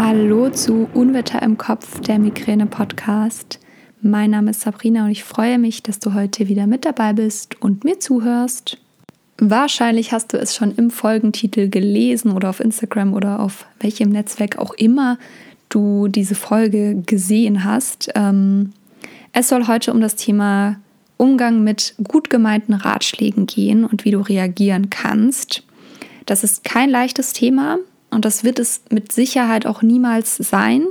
Hallo zu Unwetter im Kopf, der Migräne-Podcast. Mein Name ist Sabrina und ich freue mich, dass du heute wieder mit dabei bist und mir zuhörst. Wahrscheinlich hast du es schon im Folgentitel gelesen oder auf Instagram oder auf welchem Netzwerk auch immer du diese Folge gesehen hast. Ähm, es soll heute um das Thema Umgang mit gut gemeinten Ratschlägen gehen und wie du reagieren kannst. Das ist kein leichtes Thema, und das wird es mit Sicherheit auch niemals sein.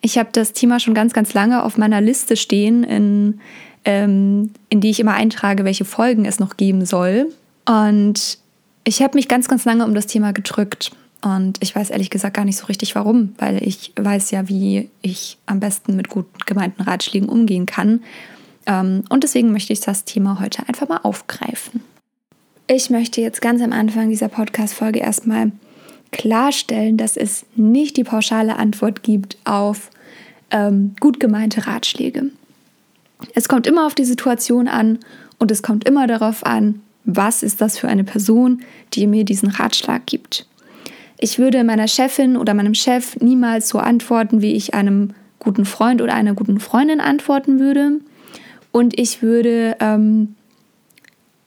Ich habe das Thema schon ganz, ganz lange auf meiner Liste stehen, in, ähm, in die ich immer eintrage, welche Folgen es noch geben soll. Und ich habe mich ganz, ganz lange um das Thema gedrückt. Und ich weiß ehrlich gesagt gar nicht so richtig warum, weil ich weiß ja, wie ich am besten mit gut gemeinten Ratschlägen umgehen kann. Ähm, und deswegen möchte ich das Thema heute einfach mal aufgreifen. Ich möchte jetzt ganz am Anfang dieser Podcast-Folge erstmal klarstellen, dass es nicht die pauschale Antwort gibt auf ähm, gut gemeinte Ratschläge. Es kommt immer auf die Situation an und es kommt immer darauf an, was ist das für eine Person, die mir diesen Ratschlag gibt. Ich würde meiner Chefin oder meinem Chef niemals so antworten, wie ich einem guten Freund oder einer guten Freundin antworten würde. Und ich würde ähm,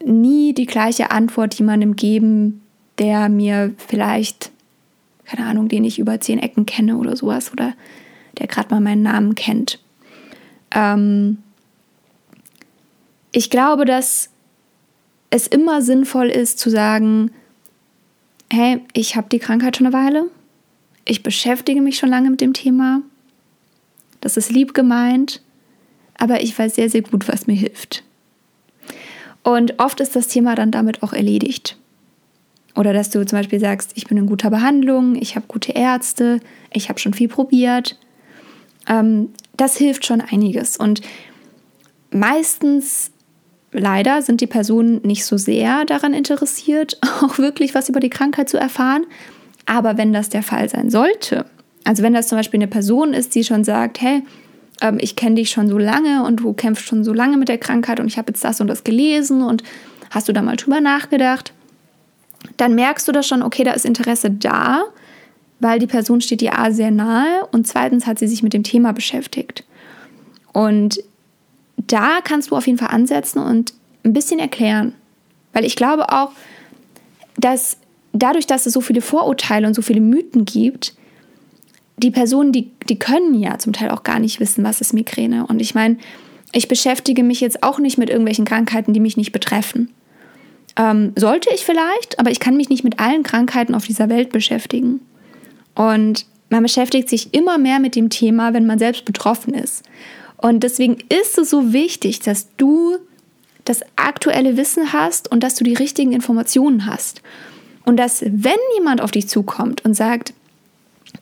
nie die gleiche Antwort jemandem geben, der mir vielleicht keine Ahnung, den ich über zehn Ecken kenne oder sowas oder der gerade mal meinen Namen kennt. Ähm ich glaube, dass es immer sinnvoll ist zu sagen, hey, ich habe die Krankheit schon eine Weile, ich beschäftige mich schon lange mit dem Thema, das ist lieb gemeint, aber ich weiß sehr, sehr gut, was mir hilft. Und oft ist das Thema dann damit auch erledigt. Oder dass du zum Beispiel sagst, ich bin in guter Behandlung, ich habe gute Ärzte, ich habe schon viel probiert. Ähm, das hilft schon einiges. Und meistens, leider, sind die Personen nicht so sehr daran interessiert, auch wirklich was über die Krankheit zu erfahren. Aber wenn das der Fall sein sollte, also wenn das zum Beispiel eine Person ist, die schon sagt, hey, ähm, ich kenne dich schon so lange und du kämpfst schon so lange mit der Krankheit und ich habe jetzt das und das gelesen und hast du da mal drüber nachgedacht? Dann merkst du das schon, okay, da ist Interesse da, weil die Person steht dir A sehr nahe und zweitens hat sie sich mit dem Thema beschäftigt. Und da kannst du auf jeden Fall ansetzen und ein bisschen erklären. Weil ich glaube auch, dass dadurch, dass es so viele Vorurteile und so viele Mythen gibt, die Personen, die, die können ja zum Teil auch gar nicht wissen, was ist Migräne. Und ich meine, ich beschäftige mich jetzt auch nicht mit irgendwelchen Krankheiten, die mich nicht betreffen. Ähm, sollte ich vielleicht, aber ich kann mich nicht mit allen Krankheiten auf dieser Welt beschäftigen. Und man beschäftigt sich immer mehr mit dem Thema, wenn man selbst betroffen ist. Und deswegen ist es so wichtig, dass du das aktuelle Wissen hast und dass du die richtigen Informationen hast. Und dass, wenn jemand auf dich zukommt und sagt,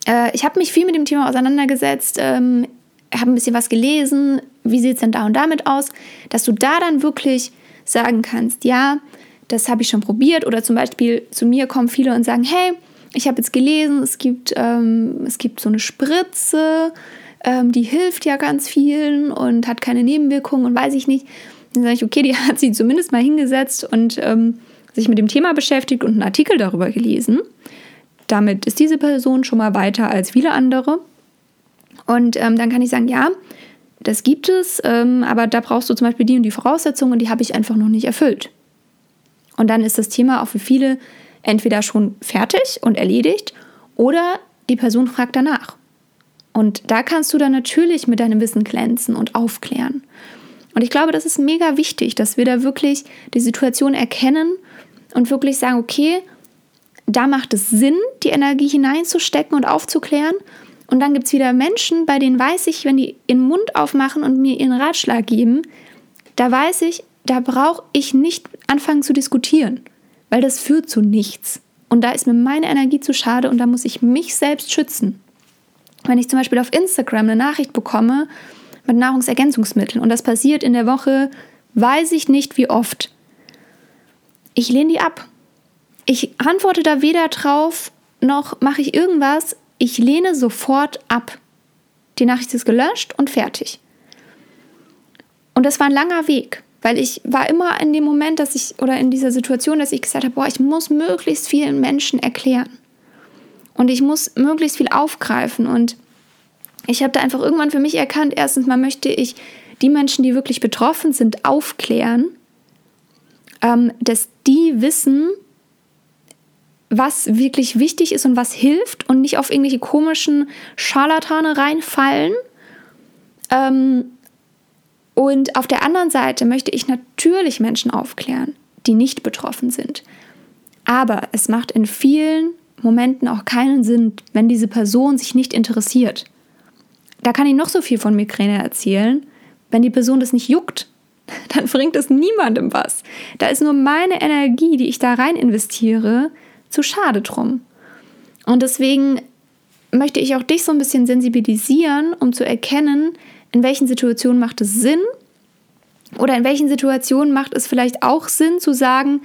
äh, ich habe mich viel mit dem Thema auseinandergesetzt, ähm, habe ein bisschen was gelesen, wie sieht es denn da und damit aus, dass du da dann wirklich sagen kannst, ja, das habe ich schon probiert. Oder zum Beispiel zu mir kommen viele und sagen, hey, ich habe jetzt gelesen, es gibt, ähm, es gibt so eine Spritze, ähm, die hilft ja ganz vielen und hat keine Nebenwirkungen und weiß ich nicht. Dann sage ich, okay, die hat sie zumindest mal hingesetzt und ähm, sich mit dem Thema beschäftigt und einen Artikel darüber gelesen. Damit ist diese Person schon mal weiter als viele andere. Und ähm, dann kann ich sagen, ja, das gibt es, ähm, aber da brauchst du zum Beispiel die und die Voraussetzungen und die habe ich einfach noch nicht erfüllt. Und dann ist das Thema auch für viele entweder schon fertig und erledigt oder die Person fragt danach. Und da kannst du dann natürlich mit deinem Wissen glänzen und aufklären. Und ich glaube, das ist mega wichtig, dass wir da wirklich die Situation erkennen und wirklich sagen, okay, da macht es Sinn, die Energie hineinzustecken und aufzuklären. Und dann gibt es wieder Menschen, bei denen weiß ich, wenn die ihren Mund aufmachen und mir ihren Ratschlag geben, da weiß ich, da brauche ich nicht anfangen zu diskutieren, weil das führt zu nichts. Und da ist mir meine Energie zu schade und da muss ich mich selbst schützen. Wenn ich zum Beispiel auf Instagram eine Nachricht bekomme mit Nahrungsergänzungsmitteln und das passiert in der Woche, weiß ich nicht wie oft. Ich lehne die ab. Ich antworte da weder drauf, noch mache ich irgendwas. Ich lehne sofort ab. Die Nachricht ist gelöscht und fertig. Und das war ein langer Weg. Weil ich war immer in dem Moment, dass ich, oder in dieser Situation, dass ich gesagt habe, boah, ich muss möglichst vielen Menschen erklären. Und ich muss möglichst viel aufgreifen. Und ich habe da einfach irgendwann für mich erkannt, erstens mal möchte ich die Menschen, die wirklich betroffen sind, aufklären, ähm, dass die wissen, was wirklich wichtig ist und was hilft und nicht auf irgendwelche komischen Scharlatane reinfallen. Ähm, und auf der anderen Seite möchte ich natürlich Menschen aufklären, die nicht betroffen sind. Aber es macht in vielen Momenten auch keinen Sinn, wenn diese Person sich nicht interessiert. Da kann ich noch so viel von Migräne erzählen. Wenn die Person das nicht juckt, dann bringt es niemandem was. Da ist nur meine Energie, die ich da rein investiere, zu schade drum. Und deswegen möchte ich auch dich so ein bisschen sensibilisieren, um zu erkennen, in welchen Situationen macht es Sinn oder in welchen Situationen macht es vielleicht auch Sinn zu sagen,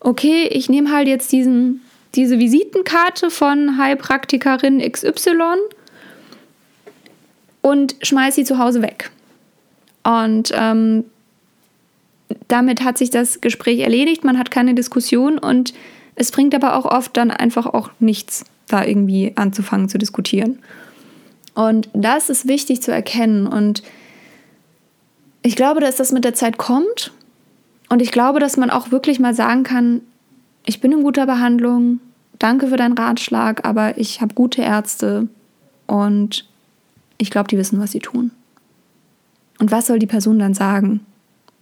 okay, ich nehme halt jetzt diesen, diese Visitenkarte von Heilpraktikerin XY und schmeiße sie zu Hause weg. Und ähm, damit hat sich das Gespräch erledigt, man hat keine Diskussion und es bringt aber auch oft dann einfach auch nichts, da irgendwie anzufangen zu diskutieren. Und das ist wichtig zu erkennen. Und ich glaube, dass das mit der Zeit kommt. Und ich glaube, dass man auch wirklich mal sagen kann, ich bin in guter Behandlung, danke für deinen Ratschlag, aber ich habe gute Ärzte und ich glaube, die wissen, was sie tun. Und was soll die Person dann sagen?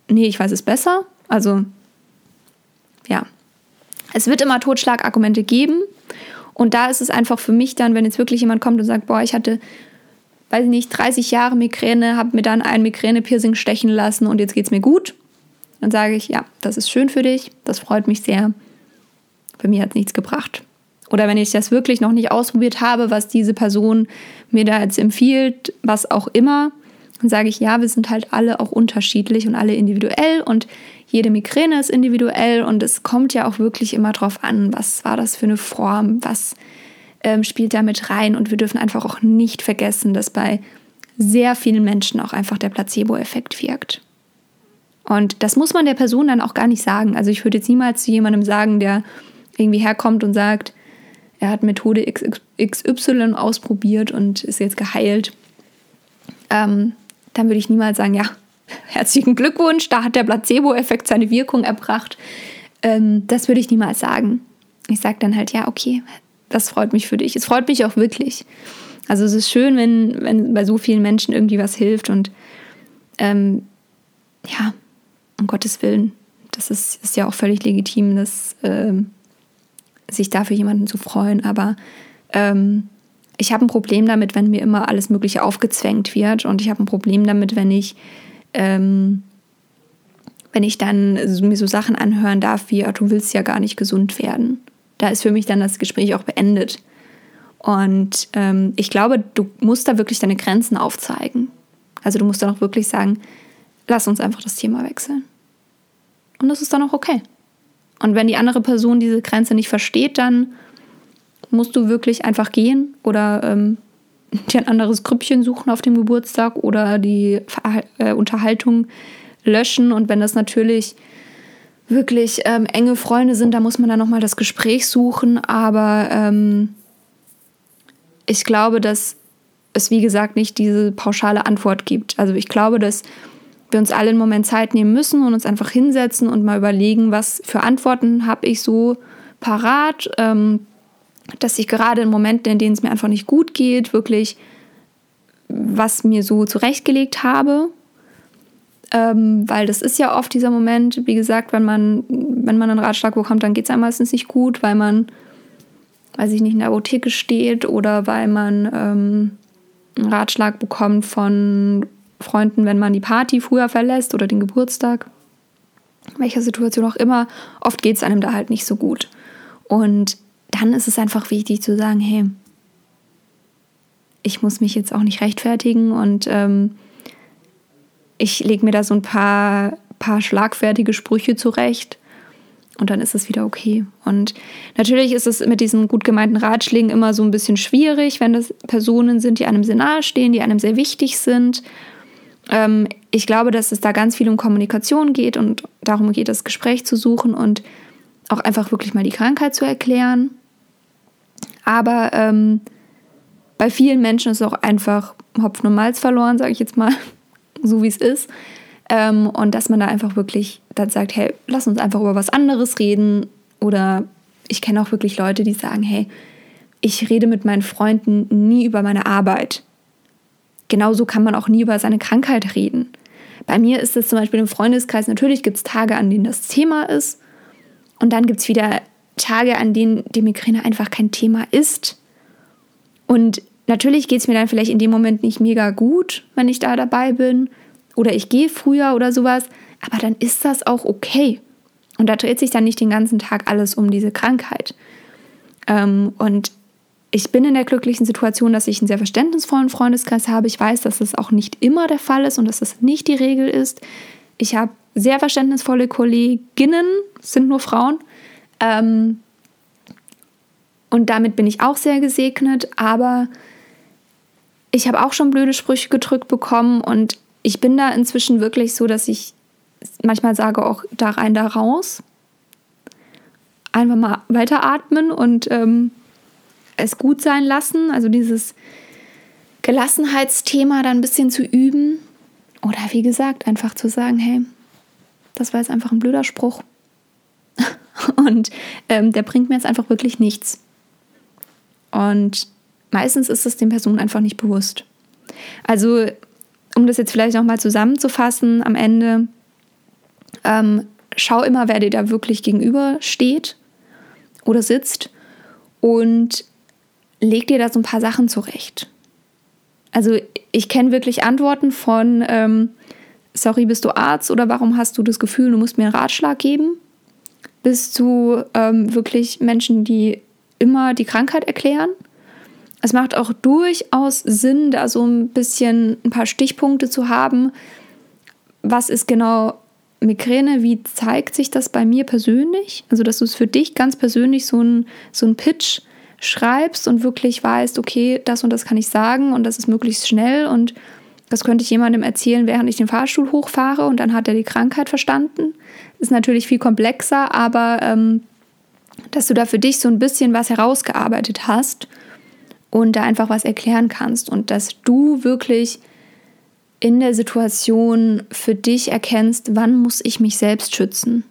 Nee, ich weiß es besser. Also, ja, es wird immer Totschlagargumente geben. Und da ist es einfach für mich dann, wenn jetzt wirklich jemand kommt und sagt, boah, ich hatte, weiß ich nicht, 30 Jahre Migräne, habe mir dann ein Migräne-Piercing stechen lassen und jetzt geht es mir gut. Dann sage ich, ja, das ist schön für dich, das freut mich sehr. Für mich hat es nichts gebracht. Oder wenn ich das wirklich noch nicht ausprobiert habe, was diese Person mir da jetzt empfiehlt, was auch immer, dann sage ich, ja, wir sind halt alle auch unterschiedlich und alle individuell und jede Migräne ist individuell und es kommt ja auch wirklich immer drauf an, was war das für eine Form, was ähm, spielt da mit rein und wir dürfen einfach auch nicht vergessen, dass bei sehr vielen Menschen auch einfach der Placebo-Effekt wirkt. Und das muss man der Person dann auch gar nicht sagen. Also ich würde jetzt niemals zu jemandem sagen, der irgendwie herkommt und sagt, er hat Methode XY ausprobiert und ist jetzt geheilt. Ähm, dann würde ich niemals sagen, ja, herzlichen Glückwunsch, da hat der Placebo-Effekt seine Wirkung erbracht. Ähm, das würde ich niemals sagen. Ich sage dann halt, ja, okay, das freut mich für dich. Es freut mich auch wirklich. Also es ist schön, wenn, wenn bei so vielen Menschen irgendwie was hilft und ähm, ja, um Gottes Willen, das ist, ist ja auch völlig legitim, dass, ähm, sich dafür jemanden zu freuen. Aber ähm, ich habe ein Problem damit, wenn mir immer alles Mögliche aufgezwängt wird und ich habe ein Problem damit, wenn ich ähm, wenn ich dann mir so Sachen anhören darf wie, du willst ja gar nicht gesund werden. Da ist für mich dann das Gespräch auch beendet. Und ähm, ich glaube, du musst da wirklich deine Grenzen aufzeigen. Also du musst dann auch wirklich sagen, lass uns einfach das Thema wechseln. Und das ist dann auch okay. Und wenn die andere Person diese Grenze nicht versteht, dann musst du wirklich einfach gehen oder ähm, dir ein anderes Grüppchen suchen auf dem Geburtstag oder die äh, Unterhaltung löschen. Und wenn das natürlich wirklich ähm, enge Freunde sind, da muss man dann nochmal das Gespräch suchen. Aber ähm, ich glaube, dass es, wie gesagt, nicht diese pauschale Antwort gibt. Also ich glaube, dass wir uns alle einen Moment Zeit nehmen müssen und uns einfach hinsetzen und mal überlegen, was für Antworten habe ich so parat. Ähm, dass ich gerade in Momenten, in denen es mir einfach nicht gut geht, wirklich was mir so zurechtgelegt habe. Ähm, weil das ist ja oft dieser Moment, wie gesagt, wenn man, wenn man einen Ratschlag bekommt, dann geht es einem meistens nicht gut, weil man, weiß ich nicht, in der Apotheke steht oder weil man ähm, einen Ratschlag bekommt von Freunden, wenn man die Party früher verlässt oder den Geburtstag. In welcher Situation auch immer, oft geht es einem da halt nicht so gut. Und dann ist es einfach wichtig zu sagen, hey, ich muss mich jetzt auch nicht rechtfertigen und ähm, ich lege mir da so ein paar, paar schlagfertige Sprüche zurecht und dann ist es wieder okay. Und natürlich ist es mit diesen gut gemeinten Ratschlägen immer so ein bisschen schwierig, wenn das Personen sind, die einem sehr nahe stehen, die einem sehr wichtig sind. Ähm, ich glaube, dass es da ganz viel um Kommunikation geht und darum geht, das Gespräch zu suchen und auch einfach wirklich mal die Krankheit zu erklären Aber ähm, bei vielen Menschen ist auch einfach Hopfen und Malz verloren, sage ich jetzt mal, so wie es ist. Ähm, und dass man da einfach wirklich dann sagt, hey, lass uns einfach über was anderes reden. Oder ich kenne auch wirklich Leute, die sagen, hey, ich rede mit meinen Freunden nie über meine Arbeit. Genauso kann man auch nie über seine Krankheit reden. Bei mir ist es zum Beispiel im Freundeskreis, natürlich gibt es Tage, an denen das Thema ist. Und dann gibt es wieder Tage, an denen die Migräne einfach kein Thema ist. Und natürlich geht es mir dann vielleicht in dem Moment nicht mega gut, wenn ich da dabei bin. Oder ich gehe früher oder sowas. Aber dann ist das auch okay. Und da dreht sich dann nicht den ganzen Tag alles um diese Krankheit. Ähm, und ich bin in der glücklichen Situation, dass ich einen sehr verständnisvollen Freundeskreis habe. Ich weiß, dass das auch nicht immer der Fall ist und dass das nicht die Regel ist. Ich habe sehr verständnisvolle Kolleginnen, sind nur Frauen. Ähm, und damit bin ich auch sehr gesegnet. Aber ich habe auch schon blöde Sprüche gedrückt bekommen und ich bin da inzwischen wirklich so, dass ich manchmal sage auch da rein, da raus. Einfach mal weiteratmen und ähm, es gut sein lassen, also dieses Gelassenheitsthema dann ein bisschen zu üben. Oder wie gesagt, einfach zu sagen, hey, das war jetzt einfach ein blöder Spruch. Und ähm, der bringt mir jetzt einfach wirklich nichts. Und meistens ist es den Personen einfach nicht bewusst. Also, um das jetzt vielleicht nochmal zusammenzufassen, am Ende, ähm, schau immer, wer dir da wirklich gegenüber steht oder sitzt und leg dir da so ein paar Sachen zurecht. Also ich kenne wirklich Antworten von, ähm, sorry, bist du Arzt oder warum hast du das Gefühl, du musst mir einen Ratschlag geben, bis zu ähm, wirklich Menschen, die immer die Krankheit erklären. Es macht auch durchaus Sinn, da so ein bisschen ein paar Stichpunkte zu haben. Was ist genau Migräne? Wie zeigt sich das bei mir persönlich? Also, dass du es für dich ganz persönlich so ein, so ein Pitch schreibst und wirklich weißt, okay, das und das kann ich sagen und das ist möglichst schnell und das könnte ich jemandem erzählen, während ich den Fahrstuhl hochfahre und dann hat er die Krankheit verstanden. Ist natürlich viel komplexer, aber ähm, dass du da für dich so ein bisschen was herausgearbeitet hast und da einfach was erklären kannst und dass du wirklich in der Situation für dich erkennst, wann muss ich mich selbst schützen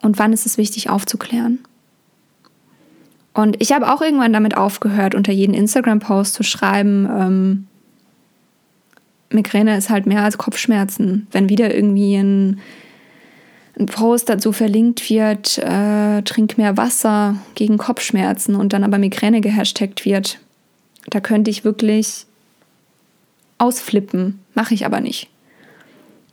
und wann ist es wichtig aufzuklären. Und ich habe auch irgendwann damit aufgehört, unter jeden Instagram-Post zu schreiben, ähm, Migräne ist halt mehr als Kopfschmerzen. Wenn wieder irgendwie ein, ein Post dazu verlinkt wird, äh, trink mehr Wasser gegen Kopfschmerzen und dann aber Migräne gehashtagt wird, da könnte ich wirklich ausflippen. Mache ich aber nicht.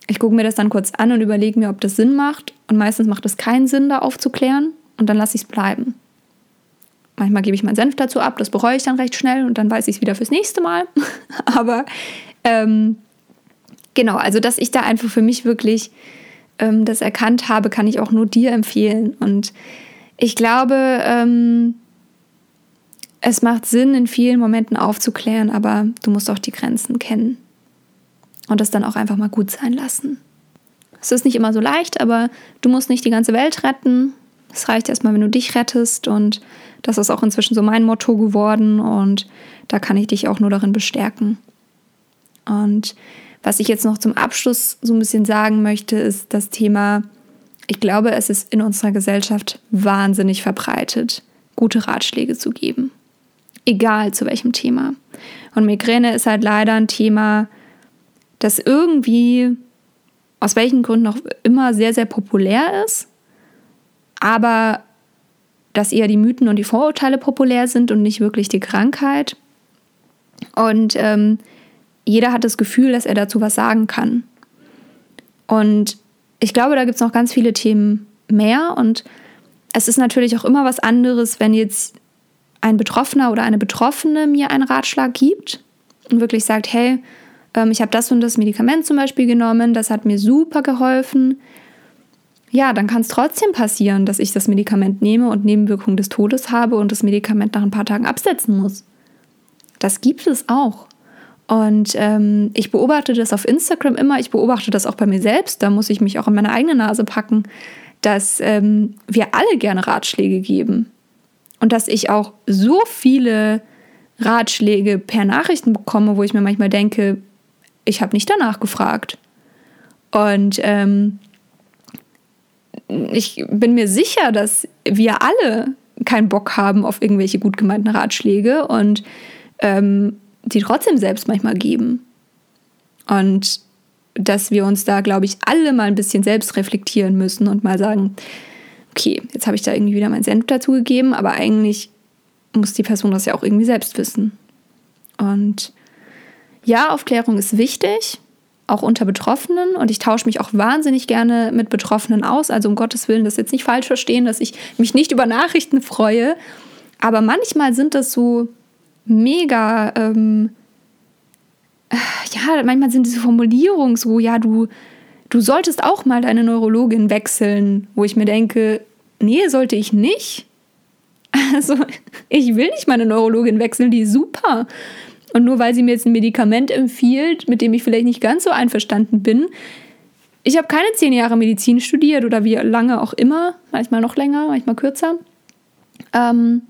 Ich gucke mir das dann kurz an und überlege mir, ob das Sinn macht. Und meistens macht es keinen Sinn, da aufzuklären. Und dann lasse ich es bleiben. Manchmal gebe ich meinen Senf dazu ab, das bereue ich dann recht schnell und dann weiß ich es wieder fürs nächste Mal. Aber ähm, genau, also dass ich da einfach für mich wirklich ähm, das erkannt habe, kann ich auch nur dir empfehlen. Und ich glaube, ähm, es macht Sinn, in vielen Momenten aufzuklären, aber du musst auch die Grenzen kennen und das dann auch einfach mal gut sein lassen. Es ist nicht immer so leicht, aber du musst nicht die ganze Welt retten. Es reicht erstmal, wenn du dich rettest und das ist auch inzwischen so mein Motto geworden und da kann ich dich auch nur darin bestärken. Und was ich jetzt noch zum Abschluss so ein bisschen sagen möchte, ist das Thema, ich glaube, es ist in unserer Gesellschaft wahnsinnig verbreitet, gute Ratschläge zu geben. Egal zu welchem Thema. Und Migräne ist halt leider ein Thema, das irgendwie, aus welchen Gründen auch immer, sehr, sehr populär ist, aber dass eher die Mythen und die Vorurteile populär sind und nicht wirklich die Krankheit. Und ähm, jeder hat das Gefühl, dass er dazu was sagen kann. Und ich glaube, da gibt es noch ganz viele Themen mehr. Und es ist natürlich auch immer was anderes, wenn jetzt ein Betroffener oder eine Betroffene mir einen Ratschlag gibt und wirklich sagt, hey, ähm, ich habe das und das Medikament zum Beispiel genommen, das hat mir super geholfen ja, dann kann es trotzdem passieren, dass ich das Medikament nehme und Nebenwirkungen des Todes habe und das Medikament nach ein paar Tagen absetzen muss. Das gibt es auch. Und ähm, ich beobachte das auf Instagram immer, ich beobachte das auch bei mir selbst, da muss ich mich auch in meine eigene Nase packen, dass ähm, wir alle gerne Ratschläge geben. und dass ich auch so viele Ratschläge per Nachrichten bekomme, wo ich mir manchmal denke, ich habe nicht danach gefragt. Und ähm, ich bin mir sicher, dass wir alle keinen Bock haben auf irgendwelche gut gemeinten Ratschläge und ähm, die trotzdem selbst manchmal geben. Und dass wir uns da, glaube ich, alle mal ein bisschen selbst reflektieren müssen und mal sagen, okay, jetzt habe ich da irgendwie wieder mein Senf dazu gegeben, aber eigentlich muss die Person das ja auch irgendwie selbst wissen. Und ja, Aufklärung ist wichtig, auch unter Betroffenen. Und ich tausche mich auch wahnsinnig gerne mit Betroffenen aus. Also um Gottes Willen, das jetzt nicht falsch verstehen, dass ich mich nicht über Nachrichten freue. Aber manchmal sind das so mega, ähm, ja, manchmal sind diese Formulierungen so, ja, du, du solltest auch mal deine Neurologin wechseln, wo ich mir denke, nee, sollte ich nicht. Also, ich will nicht meine Neurologin wechseln, die ist super. Und nur weil sie mir jetzt ein Medikament empfiehlt, mit dem ich vielleicht nicht ganz so einverstanden bin, ich habe keine zehn Jahre Medizin studiert oder wie lange auch immer, manchmal noch länger, manchmal kürzer. Ähm,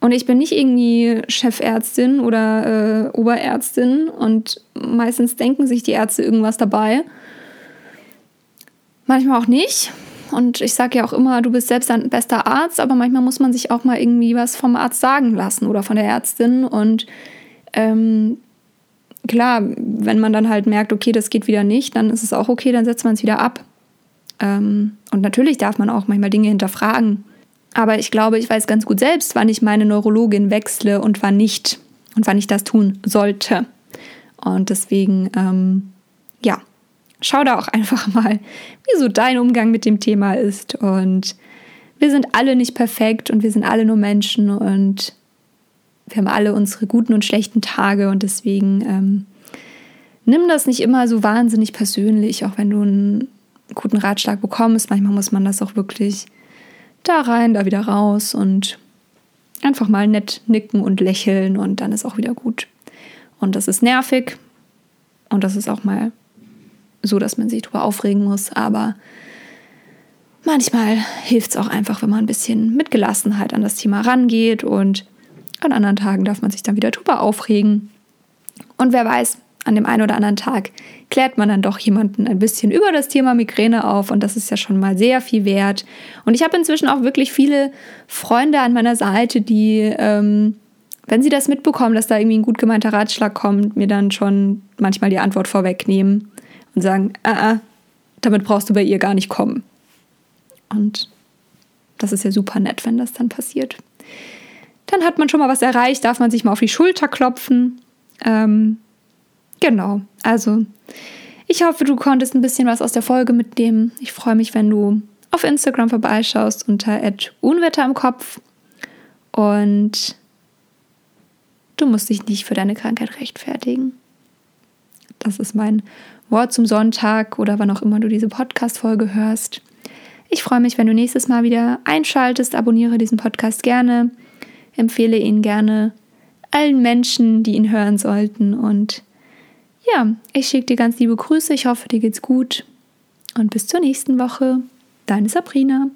und ich bin nicht irgendwie Chefärztin oder äh, Oberärztin und meistens denken sich die Ärzte irgendwas dabei. Manchmal auch nicht. Und ich sage ja auch immer, du bist selbst ein bester Arzt, aber manchmal muss man sich auch mal irgendwie was vom Arzt sagen lassen oder von der Ärztin. Und ähm, klar, wenn man dann halt merkt, okay, das geht wieder nicht, dann ist es auch okay, dann setzt man es wieder ab. Ähm, und natürlich darf man auch manchmal Dinge hinterfragen. Aber ich glaube, ich weiß ganz gut selbst, wann ich meine Neurologin wechsle und wann nicht. Und wann ich das tun sollte. Und deswegen, ähm, ja, schau da auch einfach mal, wie so dein Umgang mit dem Thema ist. Und wir sind alle nicht perfekt und wir sind alle nur Menschen und wir haben alle unsere guten und schlechten Tage und deswegen ähm, nimm das nicht immer so wahnsinnig persönlich, auch wenn du einen guten Ratschlag bekommst. Manchmal muss man das auch wirklich da rein, da wieder raus und einfach mal nett nicken und lächeln und dann ist auch wieder gut. Und das ist nervig und das ist auch mal so, dass man sich darüber aufregen muss, aber manchmal hilft es auch einfach, wenn man ein bisschen mit Gelassenheit an das Thema rangeht und an anderen Tagen darf man sich dann wieder drüber aufregen. Und wer weiß, an dem einen oder anderen Tag klärt man dann doch jemanden ein bisschen über das Thema Migräne auf und das ist ja schon mal sehr viel wert. Und ich habe inzwischen auch wirklich viele Freunde an meiner Seite, die, ähm, wenn sie das mitbekommen, dass da irgendwie ein gut gemeinter Ratschlag kommt, mir dann schon manchmal die Antwort vorwegnehmen und sagen, ah, ah, damit brauchst du bei ihr gar nicht kommen. Und das ist ja super nett, wenn das dann passiert dann hat man schon mal was erreicht, darf man sich mal auf die Schulter klopfen. Ähm, genau, also ich hoffe, du konntest ein bisschen was aus der Folge mitnehmen. Ich freue mich, wenn du auf Instagram vorbeischaust unter Unwetter im Kopf. Und du musst dich nicht für deine Krankheit rechtfertigen. Das ist mein Wort zum Sonntag oder wann auch immer du diese Podcast-Folge hörst. Ich freue mich, wenn du nächstes Mal wieder einschaltest. Abonniere diesen Podcast gerne empfehle ihn gerne allen Menschen, die ihn hören sollten. Und ja, ich schicke dir ganz liebe Grüße. Ich hoffe, dir geht's gut. Und bis zur nächsten Woche. Deine Sabrina.